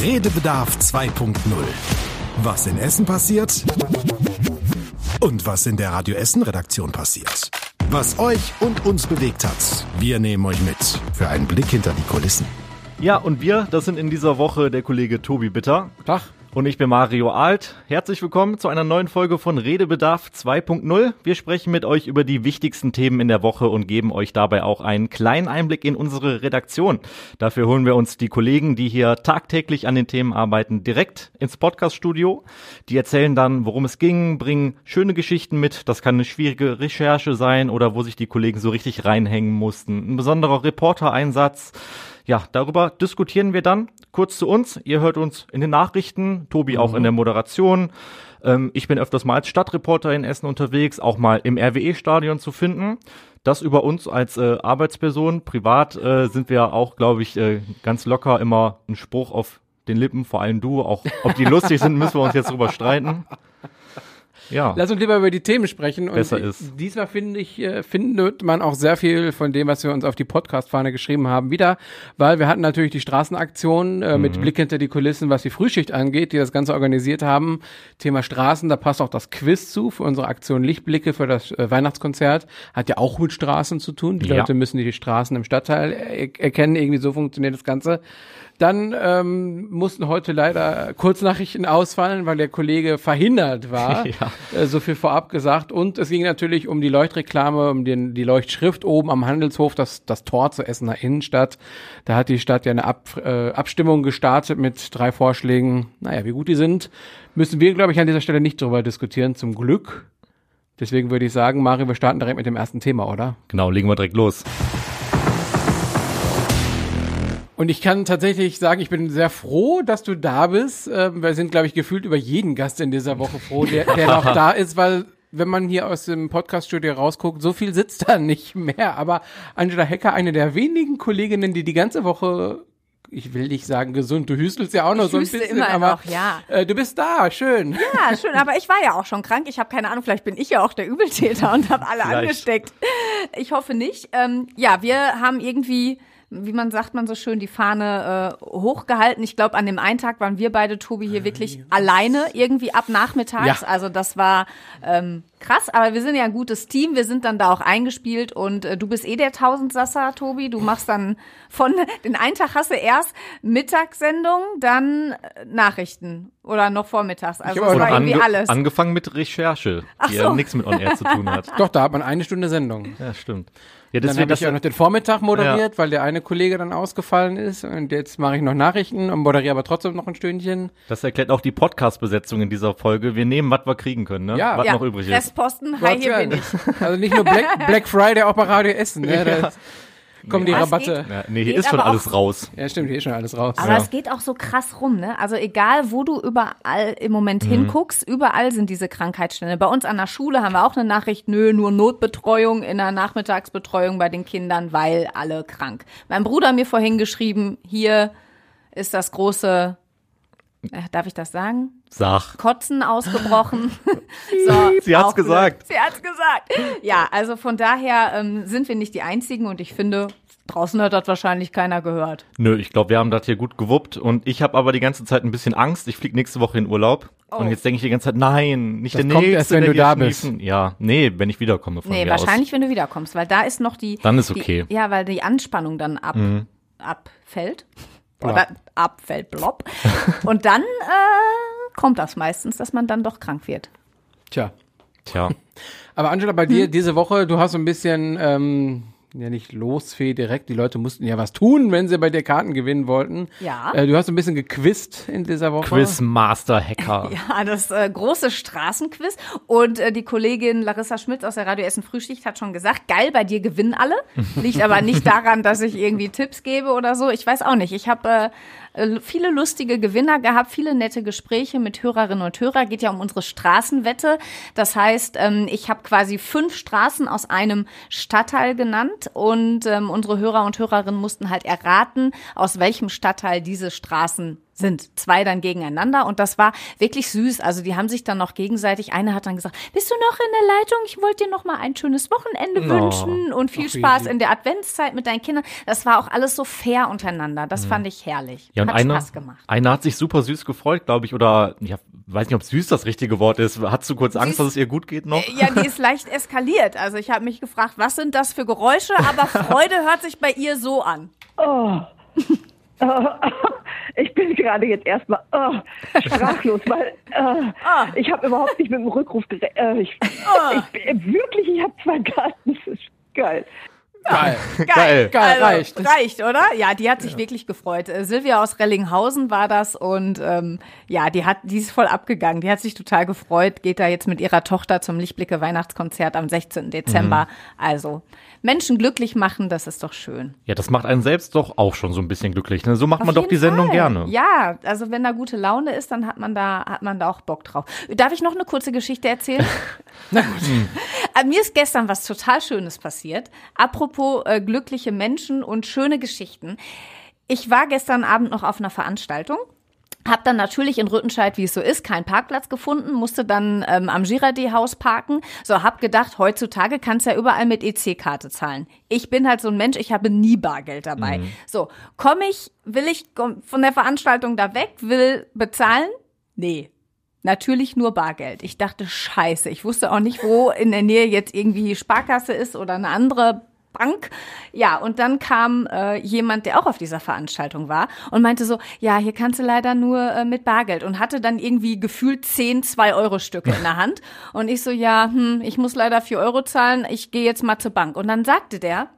Redebedarf 2.0. Was in Essen passiert und was in der Radio Essen Redaktion passiert. Was euch und uns bewegt hat. Wir nehmen euch mit für einen Blick hinter die Kulissen. Ja, und wir, das sind in dieser Woche der Kollege Tobi Bitter. Tag. Und ich bin Mario Alt. Herzlich willkommen zu einer neuen Folge von Redebedarf 2.0. Wir sprechen mit euch über die wichtigsten Themen in der Woche und geben euch dabei auch einen kleinen Einblick in unsere Redaktion. Dafür holen wir uns die Kollegen, die hier tagtäglich an den Themen arbeiten, direkt ins Podcaststudio. Die erzählen dann, worum es ging, bringen schöne Geschichten mit. Das kann eine schwierige Recherche sein oder wo sich die Kollegen so richtig reinhängen mussten. Ein besonderer Reportereinsatz. Ja, darüber diskutieren wir dann. Kurz zu uns. Ihr hört uns in den Nachrichten, Tobi auch in der Moderation. Ähm, ich bin öfters mal als Stadtreporter in Essen unterwegs, auch mal im RWE-Stadion zu finden. Das über uns als äh, Arbeitsperson. Privat äh, sind wir auch, glaube ich, äh, ganz locker immer ein Spruch auf den Lippen, vor allem du. Auch ob die lustig sind, müssen wir uns jetzt drüber streiten. Ja. Lass uns lieber über die Themen sprechen. Und Besser ist. Diesmal finde ich, äh, findet man auch sehr viel von dem, was wir uns auf die Podcast-Fahne geschrieben haben, wieder, weil wir hatten natürlich die Straßenaktion äh, mit Blick hinter die Kulissen, was die Frühschicht angeht, die das Ganze organisiert haben. Thema Straßen, da passt auch das Quiz zu für unsere Aktion Lichtblicke für das äh, Weihnachtskonzert. Hat ja auch mit Straßen zu tun. Die Ja. Leute müssen die Straßen im Stadtteil er erkennen. Irgendwie so funktioniert das Ganze. Dann ähm, mussten heute leider Kurznachrichten ausfallen, weil der Kollege verhindert war. Ja. Äh, so viel vorab gesagt. Und es ging natürlich um die Leuchtreklame, um den, die Leuchtschrift oben am Handelshof, das, das Tor zur Essener Innenstadt. Da hat die Stadt ja eine Ab, äh, Abstimmung gestartet mit drei Vorschlägen. Naja, wie gut die sind, müssen wir, glaube ich, an dieser Stelle nicht drüber diskutieren, zum Glück. Deswegen würde ich sagen, Mario, wir starten direkt mit dem ersten Thema, oder? Genau, legen wir direkt los. Und ich kann tatsächlich sagen, ich bin sehr froh, dass du da bist. Ähm, wir sind, glaube ich, gefühlt über jeden Gast in dieser Woche froh, der, der noch da ist, weil wenn man hier aus dem Podcaststudio rausguckt, so viel sitzt da nicht mehr. Aber Angela Hecker, eine der wenigen Kolleginnen, die die ganze Woche, ich will nicht sagen gesund, du hüstelst ja auch noch Ich so ein bisschen, immer aber noch, ja. äh, du bist da, schön. Ja, schön, aber ich war ja auch schon krank. Ich habe keine Ahnung, vielleicht bin ich ja auch der Übeltäter und habe alle Vielleicht. angesteckt. Ich hoffe nicht. Ähm, ja, wir haben irgendwie, wie man sagt man so schön, die Fahne äh, hochgehalten. Ich glaube, an dem einen Tag waren wir beide, Tobi, hier wirklich alleine irgendwie ab nachmittags. Ja. Also das war ähm, krass, aber wir sind ja ein gutes Team. Wir sind dann da auch eingespielt und äh, du bist eh der Tausendsasser, Tobi. Du machst dann von den einen Tag hast du erst Mittagssendung, dann äh, Nachrichten oder noch vormittags. Also hab das auch war Ange alles. Angefangen mit Recherche, die ja so. nichts mit On Air zu tun hat. Doch, da hat man eine Stunde Sendung. Ja, stimmt. Ja, Dann deswegen habe ich ja noch den Vormittag moderiert, weil der eine Kollege dann ausgefallen ist. Und jetzt mache ich noch Nachrichten und moderiere aber trotzdem noch ein Stündchen. Das erklärt auch die Podcast-Besetzung in dieser Folge. Wir nehmen, was wir kriegen können, ne? Ja. was ja, noch übrig ist. Restposten, hi, hier bin ich. Also nicht nur Black, Black Friday, auch bei Radio Essen. Ne? Da kommen die Ja, es Rabatte. Ja, nee, hier Geht ist schon alles raus. Ja, stimmt, hier ist schon alles raus. Aber Ja. es geht auch so krass rum, ne? Also egal, wo du überall im Moment Mhm. hinguckst, überall sind diese Krankheitsstände. Bei uns an der Schule haben wir auch eine Nachricht, nö, nur Notbetreuung in der Nachmittagsbetreuung bei den Kindern, weil alle krank. Mein Bruder hat mir vorhin geschrieben, hier ist das große, äh, darf ich das sagen? Sag. Kotzen ausgebrochen. so, Sie hat's gesagt. Sie hat's gesagt. Ja, also von daher ähm, sind wir nicht die Einzigen und ich finde, draußen hat das wahrscheinlich keiner gehört. Nö, ich glaube, wir haben das hier gut gewuppt und ich habe aber die ganze Zeit ein bisschen Angst. Ich fliege nächste Woche in Urlaub und jetzt denke ich die ganze Zeit, nein, nicht Das der kommt nächste, erst, wenn der du da bist. schniefen. Ja, nee, wenn ich wiederkomme von Nee, mir wahrscheinlich, wenn du wiederkommst, weil da ist noch die. Dann ist okay. Mhm. Die, ja, weil die Anspannung dann ab, abfällt. Oder abfällt, blob. Und dann äh, kommt das meistens, dass man dann doch krank wird. Tja. Tja, Aber Angela, bei dir diese Woche, du hast so ein bisschen, ähm, ja nicht Losfee direkt, die Leute mussten ja was tun, wenn sie bei dir Karten gewinnen wollten. Ja. Äh, du hast ein bisschen gequizt in dieser Woche. Quizmaster Hacker. Ja, das äh, große Straßenquiz. Und äh, die Kollegin Larissa Schmitz aus der Radio Essen Frühschicht hat schon gesagt, geil, bei dir gewinnen alle. Liegt aber nicht daran, dass ich irgendwie Tipps gebe oder so. Ich weiß auch nicht. Ich habe äh, viele lustige Gewinner gehabt, viele nette Gespräche mit Hörerinnen und Hörern. Geht ja um unsere Straßenwette. Das heißt, ähm, ich habe quasi fünf Straßen aus einem Stadtteil genannt und ähm, unsere Hörer und Hörerinnen mussten halt erraten, aus welchem Stadtteil diese Straßen sind zwei dann gegeneinander und das war wirklich süß. Also die haben sich dann noch gegenseitig, eine hat dann gesagt, bist du noch in der Leitung? Ich wollte dir noch mal ein schönes Wochenende Oh. wünschen und viel Ach, Spaß in der Adventszeit mit deinen Kindern. Das war auch alles so fair untereinander. Das fand ich herrlich. Mhm. Ja, und hat einer, Spaß gemacht. einer hat sich super süß gefreut, glaube ich, oder ja, weiß nicht, ob süß das richtige Wort ist. Hattest du kurz Angst, Süß- dass es ihr gut geht noch? Ja, die ist leicht eskaliert. Also ich habe mich gefragt, was sind das für Geräusche? Aber Freude hört sich bei ihr so an. Oh. Oh, Ich bin gerade jetzt erstmal oh, sprachlos, weil äh, Ah. ich habe überhaupt nicht mit dem Rückruf gerechnet. Äh, ich, ich, bin- wirklich, ich habe zwei Karten. Das ist geil. Geil. Geil. Geil, reicht. Das- Reicht, oder? Ja, die hat sich wirklich gefreut. Äh, Silvia aus Rellinghausen war das und ähm, ja, die hat, die ist voll abgegangen. Die hat sich total gefreut, geht da jetzt mit ihrer Tochter zum Lichtblicke Weihnachtskonzert am 16. Dezember. Also Menschen glücklich machen, das ist doch schön. Ja, das macht einen selbst doch auch schon so ein bisschen glücklich. Ne? So macht Auf man doch die Sendung Fall. gerne. Ja, also wenn da gute Laune ist, dann hat man da hat man da auch Bock drauf. Darf ich noch eine kurze Geschichte erzählen? Na gut. Äh, Mir ist gestern was total Schönes passiert. Apropos äh, glückliche Menschen und schöne Geschichten. Ich war gestern Abend noch auf einer Veranstaltung. Hab dann natürlich in Rüttenscheid, wie es so ist, keinen Parkplatz gefunden, musste dann ähm, am Girardet-Haus parken. So, hab gedacht, heutzutage kannst ja überall mit EC-Karte zahlen. Ich bin halt so ein Mensch, ich habe nie Bargeld dabei. So, komme ich, will ich komm von der Veranstaltung da weg, will bezahlen? Nee. Natürlich nur Bargeld. Ich dachte, scheiße. Ich wusste auch nicht, wo in der Nähe jetzt irgendwie Sparkasse ist oder eine andere Bank. Ja, und dann kam äh, jemand, der auch auf dieser Veranstaltung war und meinte so, ja, hier kannst du leider nur äh, mit Bargeld und hatte dann irgendwie gefühlt 10 2-Euro-Stücke in der Hand. Und ich so, ja, hm, ich muss leider 4 Euro zahlen, ich gehe jetzt mal zur Bank. Und dann sagte der,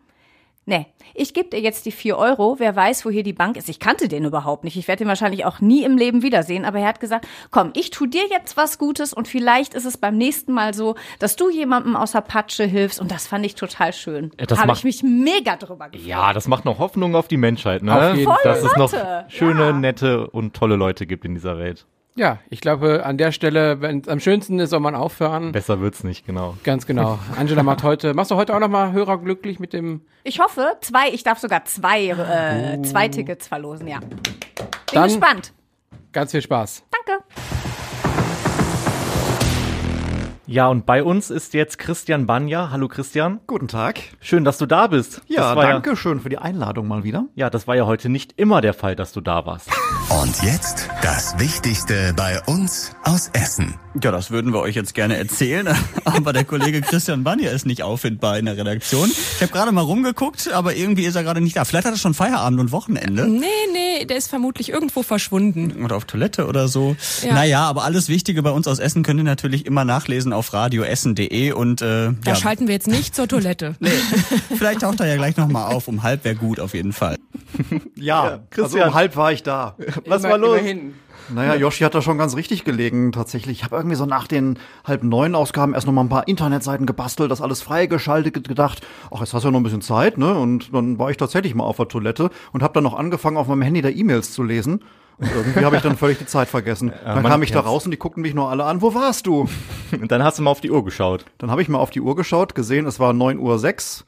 Nee, ich gebe dir jetzt die vier Euro. Wer weiß, wo hier die Bank ist. Ich kannte den überhaupt nicht. Ich werde ihn wahrscheinlich auch nie im Leben wiedersehen. Aber er hat gesagt, komm, ich tu dir jetzt was Gutes und vielleicht ist es beim nächsten Mal so, dass du jemandem aus der Patsche hilfst. Und das fand ich total schön. Das Habe ich mich mega drüber gefreut. Ja, das macht noch Hoffnung auf die Menschheit, ne? Auf jeden Voll Dass es noch schöne, ja. nette und tolle Leute gibt in dieser Welt. Ja, ich glaube, an der Stelle, wenn es am schönsten ist, soll man aufhören. Besser wird's nicht, genau. Ganz genau. Angela macht heute, machst du heute auch nochmal Hörer glücklich mit dem, Ich hoffe, zwei, ich darf sogar zwei, äh, zwei Tickets verlosen, ja. Bin Dann- gespannt. ganz viel Spaß. Danke. Ja, und bei uns ist jetzt Christian Banja. Hallo Christian. Guten Tag. Schön, dass du da bist. Ja, das war danke schön für die Einladung mal wieder. Ja, das war ja heute nicht immer der Fall, dass du da warst. Und jetzt das Wichtigste bei uns aus Essen. Ja, das würden wir euch jetzt gerne erzählen, aber der Kollege Christian Banja ist nicht auffindbar in der Redaktion. Ich habe gerade mal rumgeguckt, aber irgendwie ist er gerade nicht da. Vielleicht hat er schon Feierabend und Wochenende Nee, nee, der ist vermutlich irgendwo verschwunden. oder auf Toilette oder so. Ja. Naja, aber alles Wichtige bei uns aus Essen könnt ihr natürlich immer nachlesen auf radioessen.de und äh, Da ja, schalten wir jetzt nicht zur Toilette. nee, vielleicht taucht er ja gleich nochmal auf. Um halb wäre gut auf jeden Fall. Ja, Christian. also um halb war ich da. Was Immer- war los? Immerhin. Naja, Yoshi hat da schon ganz richtig gelegen, tatsächlich. Ich habe irgendwie so nach den halb neun Ausgaben erst noch mal ein paar Internetseiten gebastelt, das alles freigeschaltet, ge- gedacht, ach, jetzt hast du ja noch ein bisschen Zeit, ne? Und dann war ich tatsächlich mal auf der Toilette und habe dann noch angefangen, auf meinem Handy da E-Mails zu lesen. Und irgendwie habe ich dann völlig die Zeit vergessen. dann man kam ich da raus und die guckten mich nur alle an, wo warst du? Und dann hast du mal auf die Uhr geschaut. Dann habe ich mal auf die Uhr geschaut, gesehen, es war 9.06 Uhr.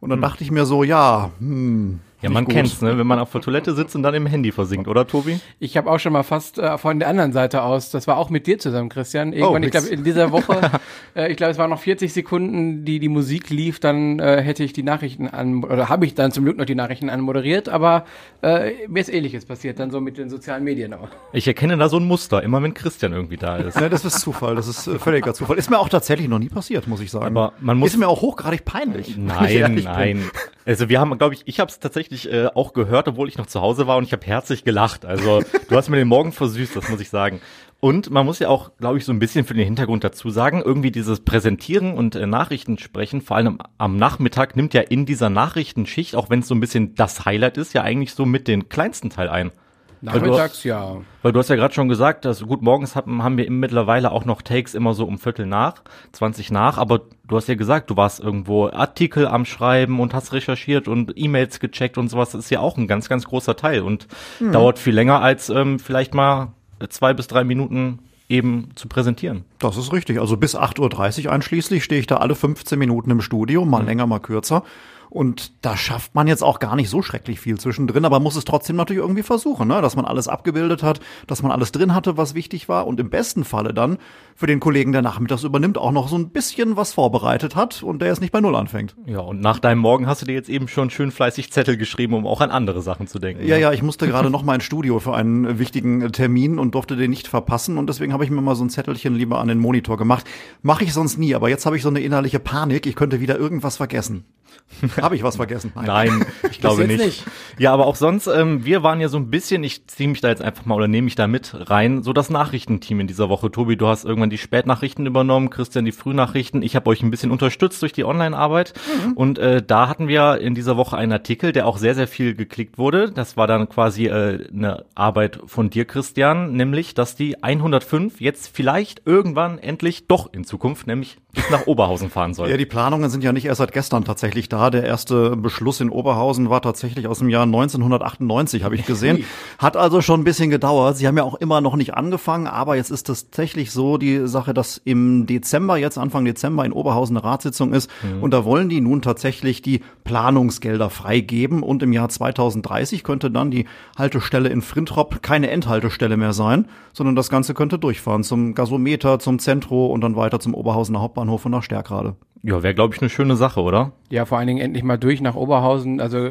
Und dann dachte ich mir so, ja, hm. Ja, man gut. kennt's, ne? Wenn man auf der Toilette sitzt und dann im Handy versinkt, oder Tobi? Ich habe auch schon mal fast äh, von der anderen Seite aus, das war auch mit dir zusammen, Christian. Irgendwann, Oh, ich glaube, in dieser Woche, äh, ich glaube, es waren noch 40 Sekunden, die die Musik lief, dann äh, hätte ich die Nachrichten an, oder habe ich dann zum Glück noch die Nachrichten anmoderiert, aber äh, mir ist ähnliches passiert, dann so mit den sozialen Medien auch. Ich erkenne da so ein Muster, immer wenn Christian irgendwie da ist. Ne, das ist Zufall, das ist äh, völliger Zufall. Ist mir auch tatsächlich noch nie passiert, muss ich sagen. Aber man muss- ist mir auch hochgradig peinlich. Nein, ehrlich bin. nein. Also wir haben, glaube ich, ich habe es tatsächlich äh, auch gehört, obwohl ich noch zu Hause war und ich habe herzlich gelacht. Also du hast mir den Morgen versüßt, das muss ich sagen. Und man muss ja auch, glaube ich, so ein bisschen für den Hintergrund dazu sagen, irgendwie dieses Präsentieren und äh, Nachrichten sprechen, vor allem am Nachmittag, nimmt ja in dieser Nachrichtenschicht, auch wenn es so ein bisschen das Highlight ist, ja eigentlich so mit den kleinsten Teil ein. Weil du- Nachmittags, ja. Weil du hast ja gerade schon gesagt, dass gut, morgens haben, haben wir mittlerweile auch noch Takes immer so um Viertel nach, 20 nach, aber du hast ja gesagt, du warst irgendwo Artikel am Schreiben und hast recherchiert und E-Mails gecheckt und sowas. Das ist ja auch ein ganz, ganz großer Teil und dauert viel länger als ähm, vielleicht mal zwei bis drei Minuten eben zu präsentieren. Das ist richtig. Also bis 8.30 Uhr einschließlich stehe ich da alle 15 Minuten im Studio, mal länger, mal kürzer. Und da schafft man jetzt auch gar nicht so schrecklich viel zwischendrin, aber muss es trotzdem natürlich irgendwie versuchen, ne? dass man alles abgebildet hat, dass man alles drin hatte, was wichtig war und im besten Falle dann für den Kollegen, der nachmittags übernimmt, auch noch so ein bisschen was vorbereitet hat und der jetzt nicht bei Null anfängt. Ja, und nach deinem Morgen hast du dir jetzt eben schon schön fleißig Zettel geschrieben, um auch an andere Sachen zu denken. Ja, ja, ich musste gerade noch mal ins Studio für einen wichtigen Termin und durfte den nicht verpassen und deswegen habe ich mir mal so ein Zettelchen lieber an den Monitor gemacht. Mache ich sonst nie, aber jetzt habe ich so eine innerliche Panik, ich könnte wieder irgendwas vergessen. Habe ich was vergessen? Nein, ich glaube nicht. nicht. Ja, aber auch sonst, ähm, wir waren ja so ein bisschen, ich ziehe mich da jetzt einfach mal oder nehme mich da mit rein, so das Nachrichtenteam in dieser Woche. Tobi, du hast irgendwann die Spätnachrichten übernommen, Christian die Frühnachrichten. Ich habe euch ein bisschen unterstützt durch die Online-Arbeit. Und äh, da hatten wir in dieser Woche einen Artikel, der auch sehr, sehr viel geklickt wurde. Das war dann quasi äh, eine Arbeit von dir, Christian, nämlich, dass die 105 jetzt vielleicht irgendwann endlich doch in Zukunft, nämlich nach Oberhausen fahren soll. Ja, die Planungen sind ja nicht erst seit gestern tatsächlich da. Der erste Beschluss in Oberhausen war tatsächlich aus dem Jahr 1998, habe ich gesehen. Hat also schon ein bisschen gedauert. Sie haben ja auch immer noch nicht angefangen, aber jetzt ist es tatsächlich so die Sache, dass im Dezember, jetzt Anfang Dezember in Oberhausen eine Ratssitzung ist und da wollen die nun tatsächlich die Planungsgelder freigeben und im Jahr 2030 könnte dann die Haltestelle in Frintrop keine Endhaltestelle mehr sein, sondern das Ganze könnte durchfahren zum Gasometer, zum Zentro und dann weiter zum Oberhausener Hauptbahnhof und nach Stärkrade. Ja, wäre, glaube ich, eine schöne Sache, oder? Ja, vor allen Dingen endlich mal durch nach Oberhausen. Also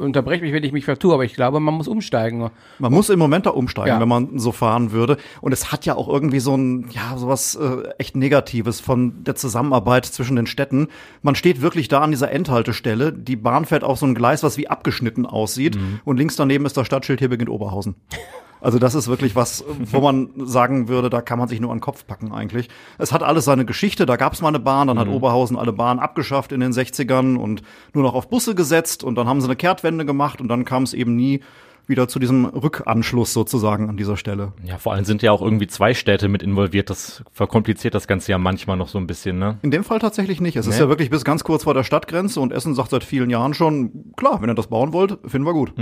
unterbrech mich, wenn ich mich vertue, aber ich glaube, man muss umsteigen. Man muss im Moment da umsteigen, Ja. wenn man so fahren würde. Und es hat ja auch irgendwie so ein, ja, sowas äh, echt Negatives von der Zusammenarbeit zwischen den Städten. Man steht wirklich da an dieser Endhaltestelle. Die Bahn fährt auf so ein Gleis, was wie abgeschnitten aussieht. Und links daneben ist das Stadtschild, hier beginnt Oberhausen. Also das ist wirklich was, wo man sagen würde, da kann man sich nur an den Kopf packen eigentlich. Es hat alles seine Geschichte, da gab es mal eine Bahn, dann hat Oberhausen alle Bahnen abgeschafft in den 60ern und nur noch auf Busse gesetzt und dann haben sie eine Kehrtwende gemacht und dann kam es eben nie wieder zu diesem Rückanschluss sozusagen an dieser Stelle. Ja, vor allem sind ja auch irgendwie zwei Städte mit involviert. Das verkompliziert das Ganze ja manchmal noch so ein bisschen, ne? In dem Fall tatsächlich nicht. Es ist Nee. ja wirklich bis ganz kurz vor der Stadtgrenze und Essen sagt seit vielen Jahren schon, klar, wenn ihr das bauen wollt, finden wir gut.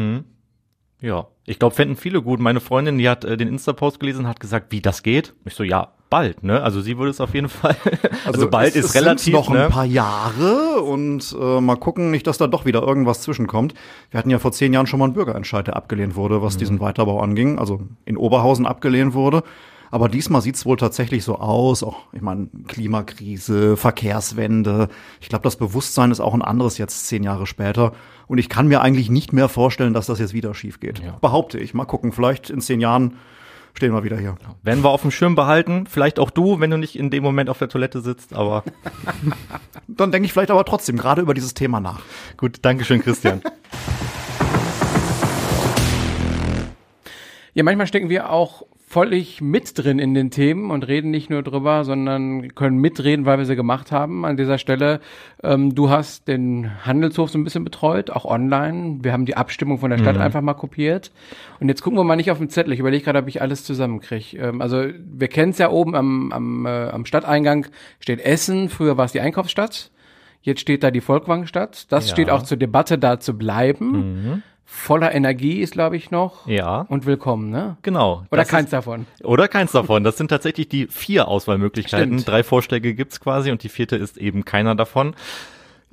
Ja. Ich glaube, fänden viele gut. Meine Freundin, die hat äh, den Insta-Post gelesen, hat gesagt, wie das geht. Ich so, ja, bald, ne? Also sie würde es auf jeden Fall. Also, bald es- ist es relativ, noch ne? ein paar Jahre und äh, mal gucken, nicht, dass da doch wieder irgendwas zwischenkommt. Wir hatten ja vor zehn Jahren schon mal einen Bürgerentscheid, der abgelehnt wurde, was diesen Weiterbau anging, also in Oberhausen abgelehnt wurde. Aber diesmal sieht's wohl tatsächlich so aus. Auch, ich meine, Klimakrise, Verkehrswende. Ich glaube, das Bewusstsein ist auch ein anderes jetzt zehn Jahre später. Und ich kann mir eigentlich nicht mehr vorstellen, dass das jetzt wieder schief geht. Behaupte ich. Mal gucken. Vielleicht in zehn Jahren stehen wir wieder hier. Werden wir auf dem Schirm behalten. Vielleicht auch du, wenn du nicht in dem Moment auf der Toilette sitzt, aber Dann denke ich vielleicht aber trotzdem gerade über dieses Thema nach. gut, Dankeschön, Christian. Ja, manchmal stecken wir auch völlig mit drin in den Themen und reden nicht nur drüber, sondern können mitreden, weil wir sie gemacht haben. An dieser Stelle, ähm, du hast den Handelshof so ein bisschen betreut, auch online. Wir haben die Abstimmung von der Stadt einfach mal kopiert. Und jetzt gucken wir mal nicht auf den Zettel. Ich überlege gerade, ob ich alles zusammenkriege. Ähm, also wir kennen es ja oben am, am, äh, am Stadteingang steht Essen. Früher war es die Einkaufsstadt. Jetzt steht da die Volkwangstadt. Das Ja. steht auch zur Debatte, da zu bleiben. Voller Energie ist, glaube ich, noch. Ja. Und willkommen, ne? Genau. Oder keins ist, davon. Oder keins davon. Das sind tatsächlich die vier Auswahlmöglichkeiten. Stimmt. Drei Vorschläge gibt's quasi und die vierte ist eben keiner davon.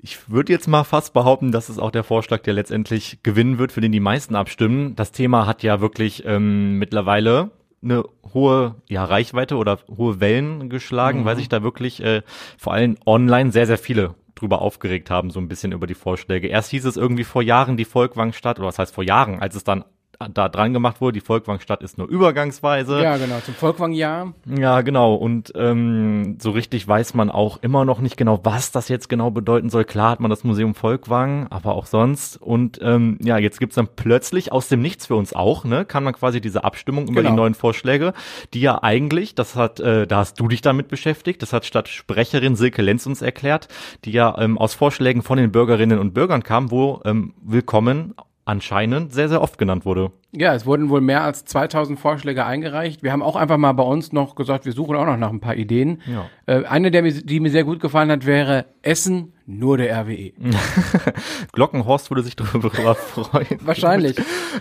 Ich würde jetzt mal fast behaupten, das ist auch der Vorschlag, der letztendlich gewinnen wird, für den die meisten abstimmen. Das Thema hat ja wirklich ähm, mittlerweile eine hohe ja, Reichweite oder hohe Wellen geschlagen, weil sich da wirklich äh, vor allem online sehr, sehr viele drüber aufgeregt haben, so ein bisschen über die Vorschläge. Erst hieß es irgendwie vor Jahren die Volkwangstadt, oder was heißt vor Jahren, als es dann da dran gemacht wurde, die Volkwangstadt ist nur übergangsweise. Ja, genau, zum Volkwang-Jahr. Ja, genau. Und ähm, so richtig weiß man auch immer noch nicht genau, was das jetzt genau bedeuten soll. Klar hat man das Museum Volkwang, aber auch sonst. Und ähm, ja, jetzt gibt's dann plötzlich aus dem Nichts für uns auch, ne, kann man quasi diese Abstimmung über Genau. die neuen Vorschläge, die ja eigentlich, das hat, äh, da hast du dich damit beschäftigt, das hat Stadtsprecherin Silke Lenz uns erklärt, die ja ähm, aus Vorschlägen von den Bürgerinnen und Bürgern kam, wo ähm, Willkommen anscheinend sehr, sehr oft genannt wurde. Ja, es wurden wohl mehr als 2000 Vorschläge eingereicht. Wir haben auch einfach mal bei uns noch gesagt, wir suchen auch noch nach ein paar Ideen. Ja. Äh, eine, der mir, die mir sehr gut gefallen hat, wäre Essen Nur der RWE. Glockenhorst würde sich darüber freuen. Wahrscheinlich.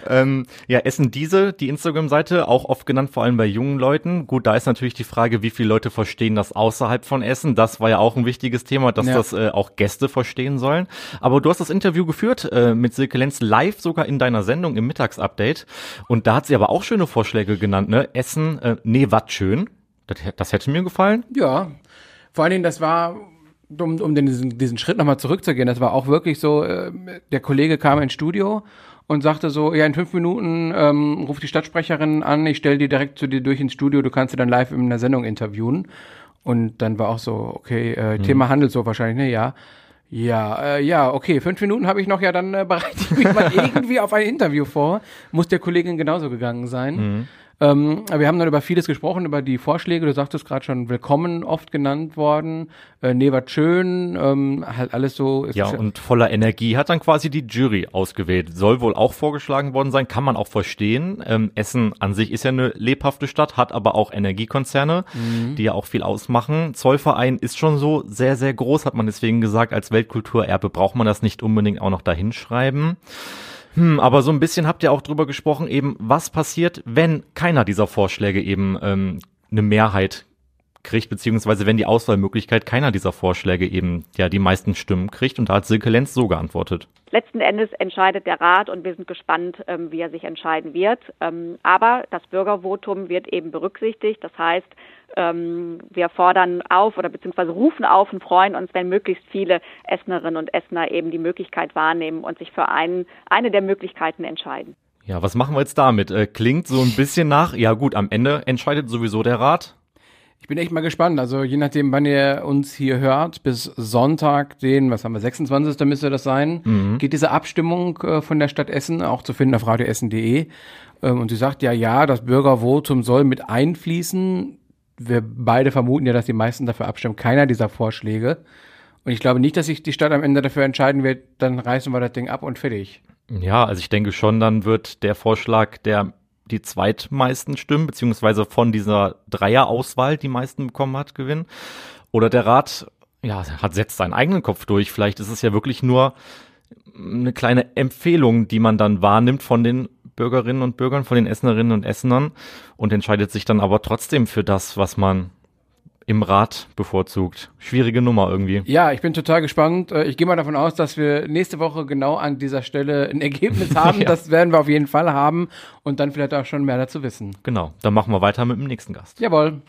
ähm, ja, Essen diese, die Instagram-Seite, auch oft genannt, vor allem bei jungen Leuten. Gut, da ist natürlich die Frage, wie viele Leute verstehen das außerhalb von Essen. Das war ja auch ein wichtiges Thema, dass Ja. das äh, auch Gäste verstehen sollen. Aber du hast das Interview geführt äh, mit Silke Lenz live sogar in deiner Sendung im Mittagsupdate. Und da hat sie aber auch schöne Vorschläge genannt, ne? Essen, äh, nee, wat schön. Das, das hätte mir gefallen. Ja, vor allen Dingen, das war, um, um diesen, diesen Schritt nochmal zurückzugehen, das war auch wirklich so, äh, der Kollege kam ins Studio und sagte so, ja, in fünf Minuten ähm, ruft die Stadtsprecherin an, ich stelle die direkt zu dir durch ins Studio, du kannst sie dann live in einer Sendung interviewen. Und dann war auch so, okay, äh, Thema Handelshof wahrscheinlich, ne, ja. Ja, äh, ja, okay, fünf Minuten habe ich noch, ja, dann äh, bereite ich mich mal irgendwie auf ein Interview vor. Muss der Kollegin genauso gegangen sein. Ähm, aber wir haben dann über vieles gesprochen, über die Vorschläge. Du sagtest gerade schon, willkommen oft genannt worden. Äh, nee, war schön, ähm, halt alles so. Ja, ist und voller Energie hat dann quasi die Jury ausgewählt. Soll wohl auch vorgeschlagen worden sein, kann man auch verstehen. Ähm, Essen an sich ist ja eine lebhafte Stadt, hat aber auch Energiekonzerne, die ja auch viel ausmachen. Zollverein ist schon so sehr, sehr groß, hat man deswegen gesagt, als Weltkulturerbe braucht man das nicht unbedingt auch noch dahin schreiben. Hm, aber so ein bisschen habt ihr auch drüber gesprochen, eben was passiert, wenn keiner dieser Vorschläge eben ähm, eine Mehrheit kriegt, beziehungsweise wenn die Auswahlmöglichkeit keiner dieser Vorschläge eben ja die meisten Stimmen kriegt. Und da hat Silke Lenz so geantwortet. Letzten Endes entscheidet der Rat und wir sind gespannt, ähm, wie er sich entscheiden wird. Ähm, aber das Bürgervotum wird eben berücksichtigt. Das heißt, ähm, wir fordern auf oder beziehungsweise rufen auf und freuen uns, wenn möglichst viele Essenerinnen und Essener eben die Möglichkeit wahrnehmen und sich für einen, eine der Möglichkeiten entscheiden. Ja, was machen wir jetzt damit? Äh, klingt so ein bisschen nach, ja gut, am Ende entscheidet sowieso der Rat. Ich bin echt mal gespannt. Also je nachdem, wann ihr uns hier hört, bis Sonntag, den, was haben wir, 26. müsste das sein, geht diese Abstimmung äh, von der Stadt Essen, auch zu finden auf radioessen.de. Ähm, und sie sagt ja, ja, das Bürgervotum soll mit einfließen. Wir beide vermuten ja, dass die meisten dafür abstimmen. Keiner dieser Vorschläge. Und ich glaube nicht, dass sich die Stadt am Ende dafür entscheiden wird, dann reißen wir das Ding ab und fertig. Ja, also ich denke schon, dann wird der Vorschlag, der die zweitmeisten Stimmen, beziehungsweise von dieser Dreierauswahl die meisten bekommen hat, gewinnen. Oder der Rat, ja, hat setzt seinen eigenen Kopf durch. Vielleicht ist es ja wirklich nur eine kleine Empfehlung, die man dann wahrnimmt von den Bürgerinnen und Bürgern, von den Essenerinnen und Essenern und entscheidet sich dann aber trotzdem für das, was man im Rat bevorzugt. Schwierige Nummer irgendwie. Ja, ich bin total gespannt. Äh, Ich gehe mal davon aus, dass wir nächste Woche genau an dieser Stelle ein Ergebnis haben. Ja. Das werden wir auf jeden Fall haben und dann vielleicht auch schon mehr dazu wissen. Genau, dann machen wir weiter mit dem nächsten Gast. Jawohl.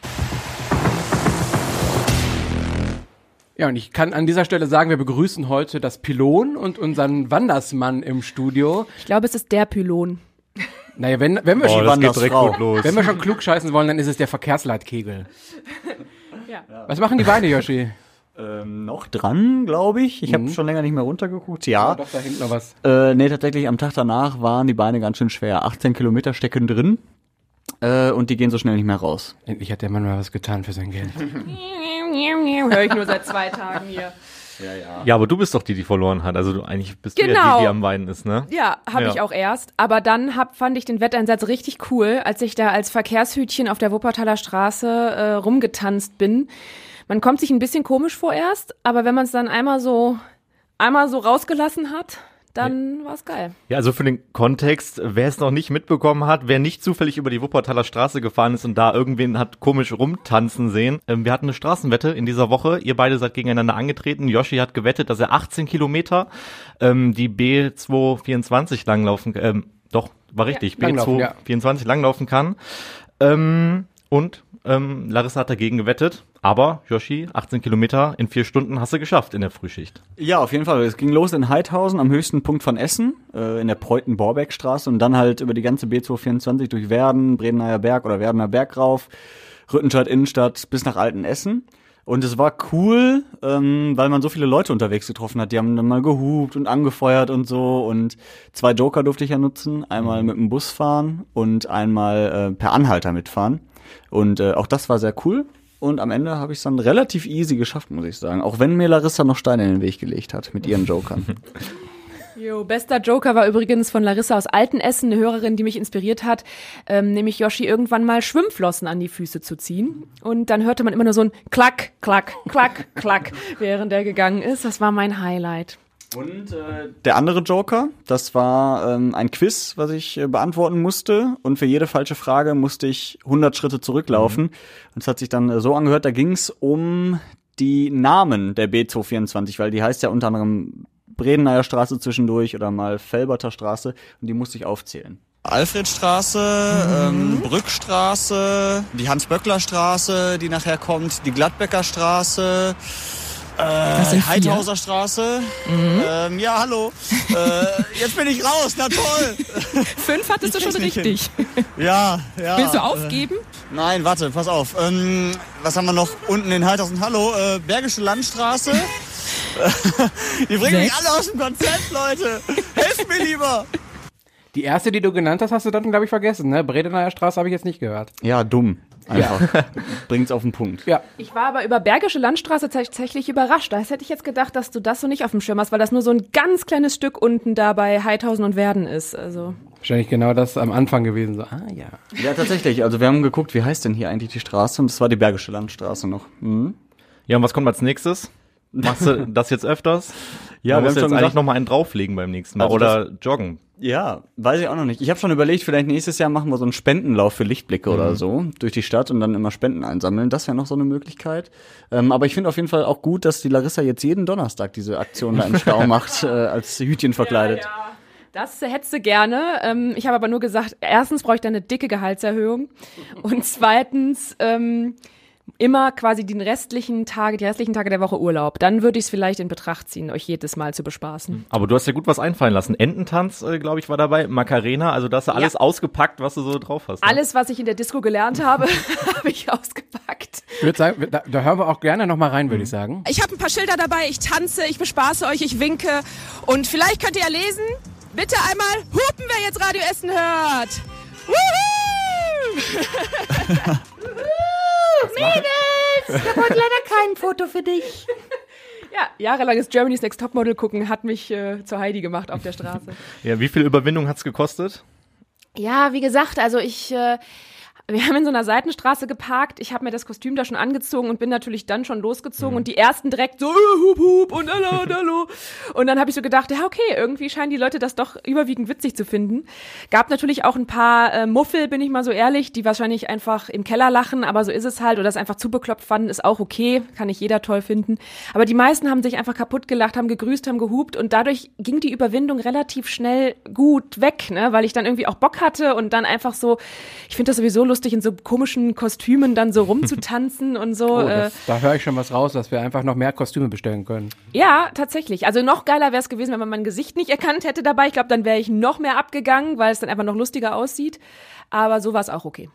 Ja, und ich kann an dieser Stelle sagen, wir begrüßen heute das Pylon und unseren Wandersmann im Studio. Ich glaube, es ist der Pylon. Naja, wenn, wenn, wir Oh, schon, wenn wir schon klug scheißen wollen, dann ist es der Verkehrsleitkegel. Ja. Was machen die Beine, Yoshi? Ähm, noch dran, glaube ich. Ich habe schon länger nicht mehr runtergeguckt. Ja. Doch, da hinten noch was. Äh, nee, tatsächlich am Tag danach waren die Beine ganz schön schwer. 18 Kilometer stecken drin. Äh, und die gehen so schnell nicht mehr raus. Endlich hat der Mann mal was getan für sein Geld. Höre ich nur seit zwei Tagen hier. Ja, aber du bist doch die, die verloren hat. Also du eigentlich bist du ja Genau. die, die am Weinen ist, ne? Ja, habe Ja. ich auch erst. Aber dann hab, fand ich den Wetteinsatz richtig cool, als ich da als Verkehrshütchen auf der Wuppertaler Straße äh, rumgetanzt bin. Man kommt sich ein bisschen komisch vor erst, aber wenn man es dann einmal so, einmal so rausgelassen hat, dann war's geil. Ja, also für den Kontext, wer es noch nicht mitbekommen hat, wer nicht zufällig über die Wuppertaler Straße gefahren ist und da irgendwen hat komisch rumtanzen sehen. Ähm, wir hatten eine Straßenwette in dieser Woche. Ihr beide seid gegeneinander angetreten. Yoshi hat gewettet, dass er 18 Kilometer ähm, die B224 langlaufen, ähm, doch, war richtig, langlaufen, ja. B224 langlaufen kann. Ähm, und ähm, Larissa hat dagegen gewettet. Aber, Yoshi, 18 Kilometer in vier Stunden hast du geschafft in der Frühschicht. Ja, auf jeden Fall. Es ging los in Heidhausen, am höchsten Punkt von Essen, äh, in der Preuten-Borbeck-Straße und dann halt über die ganze B224 durch Werden, Bredener Berg oder Werdener Berg rauf, Rüttenstadt Innenstadt bis nach Altenessen. Und es war cool, ähm, weil man so viele Leute unterwegs getroffen hat. Die haben dann mal gehupt und angefeuert und so. Und zwei Joker durfte ich ja nutzen. Einmal mit dem Bus fahren und einmal äh, per Anhalter mitfahren. Und äh, auch das war sehr cool. Und am Ende habe ich es dann relativ easy geschafft, muss ich sagen. Auch wenn mir Larissa noch Steine in den Weg gelegt hat mit ihren Jokern. Jo, bester Joker war übrigens von Larissa aus Altenessen, eine Hörerin, die mich inspiriert hat, ähm, nämlich Yoshi irgendwann mal Schwimmflossen an die Füße zu ziehen. Und dann hörte man immer nur so ein Klack, Klack, Klack, Klack, während er gegangen ist. Das war mein Highlight. Und äh, der andere Joker, das war ähm, ein Quiz, was ich äh, beantworten musste. Und für jede falsche Frage musste ich 100 Schritte zurücklaufen. Mhm. Und es hat sich dann äh, so angehört, da ging es um die Namen der B224, weil die heißt ja unter anderem Bredeneyer Straße zwischendurch oder mal Felberter Straße und die musste ich aufzählen. Alfredstraße, mhm. ähm, Brückstraße, die Hans-Böckler-Straße, die nachher kommt, die Gladbecker Straße, äh, Heidhauser Straße. Mhm. Ähm, ja, hallo. äh, jetzt bin ich raus, na toll. Fünf hattest du schon richtig. Ja, ja. Willst du aufgeben? Äh, nein, warte, pass auf. Ähm, was haben wir noch unten in Heidhausen? Hallo, äh, Bergische Landstraße. die bringen mich alle aus dem Konzept, Leute. Helft mir lieber. Die erste, die du genannt hast, hast du dann, glaube ich, vergessen. Ne? Bredeneyer Straße habe ich jetzt nicht gehört. Ja, dumm. Einfach. Ja. Bringt's auf den Punkt. Ja. Ich war aber über Bergische Landstraße tatsächlich überrascht. Das hätte ich jetzt gedacht, dass du das so nicht auf dem Schirm hast, weil das nur so ein ganz kleines Stück unten da bei Heidhausen und Werden ist. Also. Wahrscheinlich genau das am Anfang gewesen. So, ah ja. Ja, tatsächlich. Also wir haben geguckt, wie heißt denn hier eigentlich die Straße? Und das war die Bergische Landstraße noch. Mhm. Ja, und was kommt als nächstes? Machst du das jetzt öfters? Ja, wir haben schon eigentlich noch mal einen drauflegen beim nächsten Mal also oder joggen. Ja, weiß ich auch noch nicht. Ich habe schon überlegt, vielleicht nächstes Jahr machen wir so einen Spendenlauf für Lichtblicke mhm. oder so durch die Stadt und dann immer Spenden einsammeln. Das wäre noch so eine Möglichkeit. Ähm, aber ich finde auf jeden Fall auch gut, dass die Larissa jetzt jeden Donnerstag diese Aktion da im Stau macht, äh, als Hütchen verkleidet. Ja, ja. Das hättest du gerne. Ähm, ich habe aber nur gesagt, erstens brauche ich da eine dicke Gehaltserhöhung und zweitens ähm, immer quasi den restlichen Tage, die restlichen Tage der Woche Urlaub. Dann würde ich es vielleicht in Betracht ziehen, euch jedes Mal zu bespaßen. Aber du hast ja gut was einfallen lassen. Ententanz, äh, glaube ich, war dabei. Macarena, also da hast du alles ja. ausgepackt, was du so drauf hast. Ne? Alles, was ich in der Disco gelernt habe, habe ich ausgepackt. Ich würde sagen, da, da, hören wir auch gerne noch mal rein, würde mhm. ich sagen. Ich habe ein paar Schilder dabei, ich tanze, ich bespaße euch, ich winke und vielleicht könnt ihr ja lesen. Bitte einmal hupen, wer jetzt Radio Essen hört. Woohoo! Mädels! Ich habe heute leider kein Foto für dich. Ja, jahrelanges Germany's Next Topmodel gucken hat mich äh, zur Heidi gemacht auf der Straße. Ja, wie viel Überwindung hat's gekostet? Ja, wie gesagt, also ich äh, wir haben in so einer Seitenstraße geparkt. Ich habe mir das Kostüm da schon angezogen und bin natürlich dann schon losgezogen mhm. und die ersten direkt so äh, hup hup und hallo und hallo. Und dann habe ich so gedacht, ja okay, irgendwie scheinen die Leute das doch überwiegend witzig zu finden. Gab natürlich auch ein paar äh, Muffel, bin ich mal so ehrlich, die wahrscheinlich einfach im Keller lachen, aber so ist es halt oder das einfach zu bekloppt fanden, ist auch okay, kann nicht jeder toll finden. Aber die meisten haben sich einfach kaputt gelacht, haben gegrüßt, haben gehupt und dadurch ging die Überwindung relativ schnell gut weg, ne, weil ich dann irgendwie auch Bock hatte und dann einfach so, ich finde das sowieso lustig lustig, in so komischen Kostümen dann so rumzutanzen und so. Oh, das, äh, da höre ich schon was raus, dass wir einfach noch mehr Kostüme bestellen können. Ja, tatsächlich. Also noch geiler wäre es gewesen, wenn man mein Gesicht nicht erkannt hätte dabei. Ich glaube, dann wäre ich noch mehr abgegangen, weil es dann einfach noch lustiger aussieht. Aber so war es auch okay.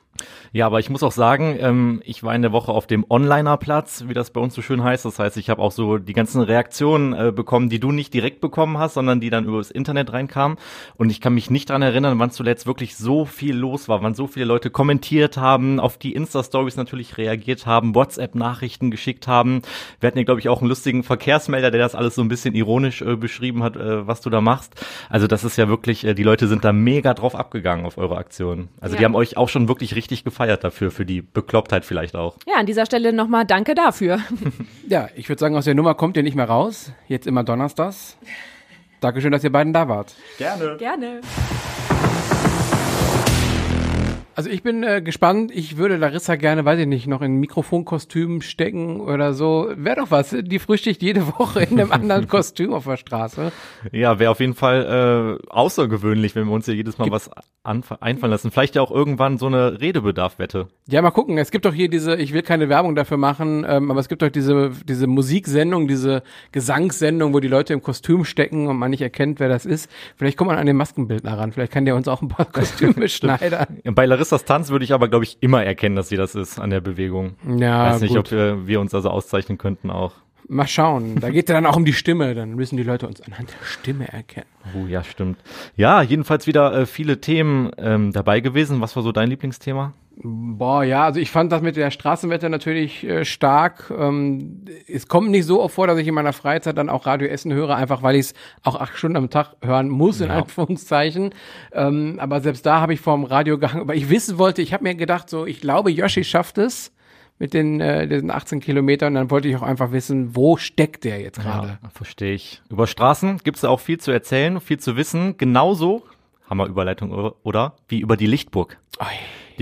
Ja, aber ich muss auch sagen, ähm, ich war in der Woche auf dem Onliner-Platz, wie das bei uns so schön heißt. Das heißt, ich habe auch so die ganzen Reaktionen äh, bekommen, die du nicht direkt bekommen hast, sondern die dann über das Internet reinkamen. Und ich kann mich nicht dran erinnern, wann zuletzt wirklich so viel los war, wann so viele Leute kommentiert haben, auf die Insta-Stories natürlich reagiert haben, WhatsApp-Nachrichten geschickt haben. Wir hatten ja, glaube ich, auch einen lustigen Verkehrsmelder, der das alles so ein bisschen ironisch äh, beschrieben hat, äh, was du da machst. Also das ist ja wirklich, äh, die Leute sind da mega drauf abgegangen auf eure Aktion. Also ja. die haben euch auch schon wirklich richtig gefeiert dafür, für die Beklopptheit vielleicht auch. Ja, an dieser Stelle nochmal danke dafür. ja, ich würde sagen, aus der Nummer kommt ihr nicht mehr raus. Jetzt immer donnerstags. Dankeschön, dass ihr beiden da wart. Gerne. Gerne. Also ich bin äh, gespannt. Ich würde Larissa gerne, weiß ich nicht, noch in ein Mikrofonkostüm stecken oder so. Wäre doch was. Die frühstückt jede Woche in einem anderen Kostüm auf der Straße. Ja, wäre auf jeden Fall äh, außergewöhnlich, wenn wir uns hier jedes Mal Gibt was einfallen lassen. Vielleicht ja auch irgendwann so eine Redebedarf-Wette. Ja, mal gucken. Es gibt doch hier diese, ich will keine Werbung dafür machen, ähm, aber es gibt doch diese, diese Musiksendung, diese Gesangssendung, wo die Leute im Kostüm stecken und man nicht erkennt, wer das ist. Vielleicht kommt man an den Maskenbildner ran. Vielleicht kann der uns auch ein paar Kostüme schneidern. Bei Larissa Larissas Tanz würde ich aber, glaube ich, immer erkennen, dass sie das ist an der Bewegung. Ja, Weiß nicht, gut. ob wir, wir uns also auszeichnen könnten auch. Mal schauen. Da geht es dann auch um die Stimme. Dann müssen die Leute uns anhand der Stimme erkennen. Oh ja, stimmt. Ja, jedenfalls wieder äh, viele Themen ähm, dabei gewesen. Was war so dein Lieblingsthema? Boah, ja, also ich fand das mit der Straßenwetter natürlich äh, stark. Ähm, es kommt nicht so oft vor, dass ich in meiner Freizeit dann auch Radio Essen höre, einfach weil ich es auch acht Stunden am Tag hören muss, in Ja. Anführungszeichen. Ähm, aber selbst da habe ich vorm Radio gehangen, weil ich wissen wollte, ich habe mir gedacht, so, ich glaube, Yoshi schafft es mit den, äh, diesen 18 Kilometern. Dann wollte ich auch einfach wissen, wo steckt der jetzt gerade? Ja, verstehe ich. Über Straßen gibt es auch viel zu erzählen, viel zu wissen. Genauso, Hammer Überleitung, oder- oder? Wie über die Lichtburg.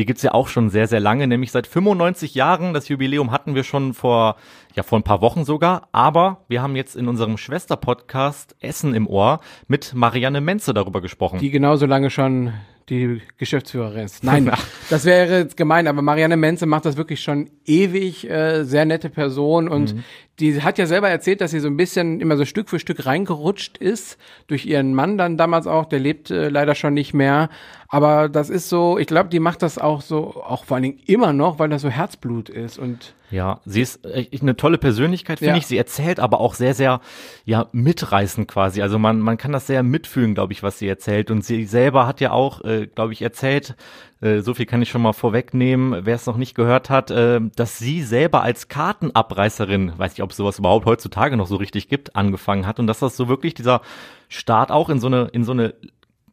Die gibt's ja auch schon sehr, sehr lange, nämlich seit 95 Jahren. Das Jubiläum hatten wir schon vor, ja, vor ein paar Wochen sogar. Aber wir haben jetzt in unserem Schwester-Podcast Essen im Ohr mit Marianne Menze darüber gesprochen. die genauso lange schon die Geschäftsführerin ist. Nein, das wäre jetzt gemein, aber Marianne Menze macht das wirklich schon ewig, äh, sehr nette Person und Mhm. Die hat ja selber erzählt, dass sie so ein bisschen immer so Stück für Stück reingerutscht ist, durch ihren Mann dann damals auch, der lebt äh, leider schon nicht mehr, aber das ist so, ich glaube, die macht das auch so, auch vor allen Dingen immer noch, weil das so Herzblut ist und Ja, sie ist echt eine tolle Persönlichkeit, finde Ja. ich. Sie erzählt aber auch sehr, sehr, ja, mitreißend quasi. Also man, man kann das sehr mitfühlen, glaube ich, was sie erzählt. Und sie selber hat ja auch, äh, glaube ich, erzählt, äh, so viel kann ich schon mal vorwegnehmen, wer es noch nicht gehört hat, äh, dass sie selber als Kartenabreißerin, weiß nicht, ob es sowas überhaupt heutzutage noch so richtig gibt, angefangen hat. Und dass das so wirklich dieser Start auch in so eine, in so eine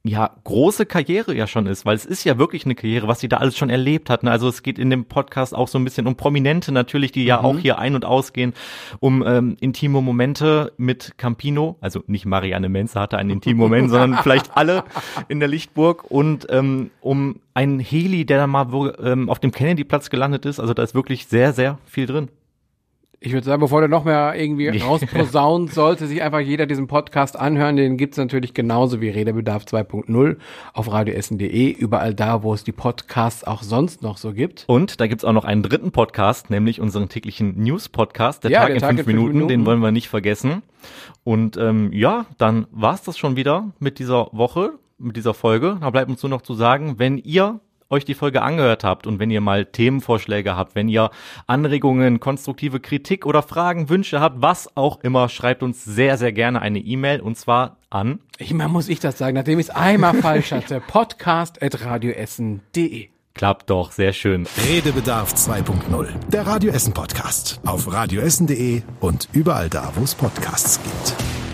ja, große Karriere ja schon ist, weil es ist ja wirklich eine Karriere, was sie da alles schon erlebt hat. Ne? Also es geht in dem Podcast auch so ein bisschen um Prominente natürlich, die ja Mhm. auch hier ein- und ausgehen, um ähm, intime Momente mit Campino, also nicht Marianne Menze hatte einen intimen Moment, sondern vielleicht alle in der Lichtburg und ähm, um einen Heli, der da mal wo, ähm, auf dem Kennedy-Platz gelandet ist. Also da ist wirklich sehr, sehr viel drin. Ich würde sagen, bevor der noch mehr irgendwie rausposaunt, sollte sich einfach jeder diesen Podcast anhören. Den gibt's natürlich genauso wie Redebedarf 2.0 auf radioessen.de, überall da, wo es die Podcasts auch sonst noch so gibt. Und da gibt's auch noch einen dritten Podcast, nämlich unseren täglichen News-Podcast, der, Ja, Tag, der in Tag fünf in fünf Minuten, den Minuten. wollen wir nicht vergessen. Und ähm, ja, dann war's das schon wieder mit dieser Woche, mit dieser Folge. Da bleibt uns nur noch zu sagen, wenn ihr euch die Folge angehört habt und wenn ihr mal Themenvorschläge habt, wenn ihr Anregungen, konstruktive Kritik oder Fragen, Wünsche habt, was auch immer, schreibt uns sehr, sehr gerne eine E-Mail und zwar an mal muss ich das sagen, nachdem ich es einmal falsch hatte. Podcast at radioessen.de. Klappt doch, sehr schön. Redebedarf 2.0. Der Radio Essen Podcast. Auf radioessen.de und überall da, wo es Podcasts gibt.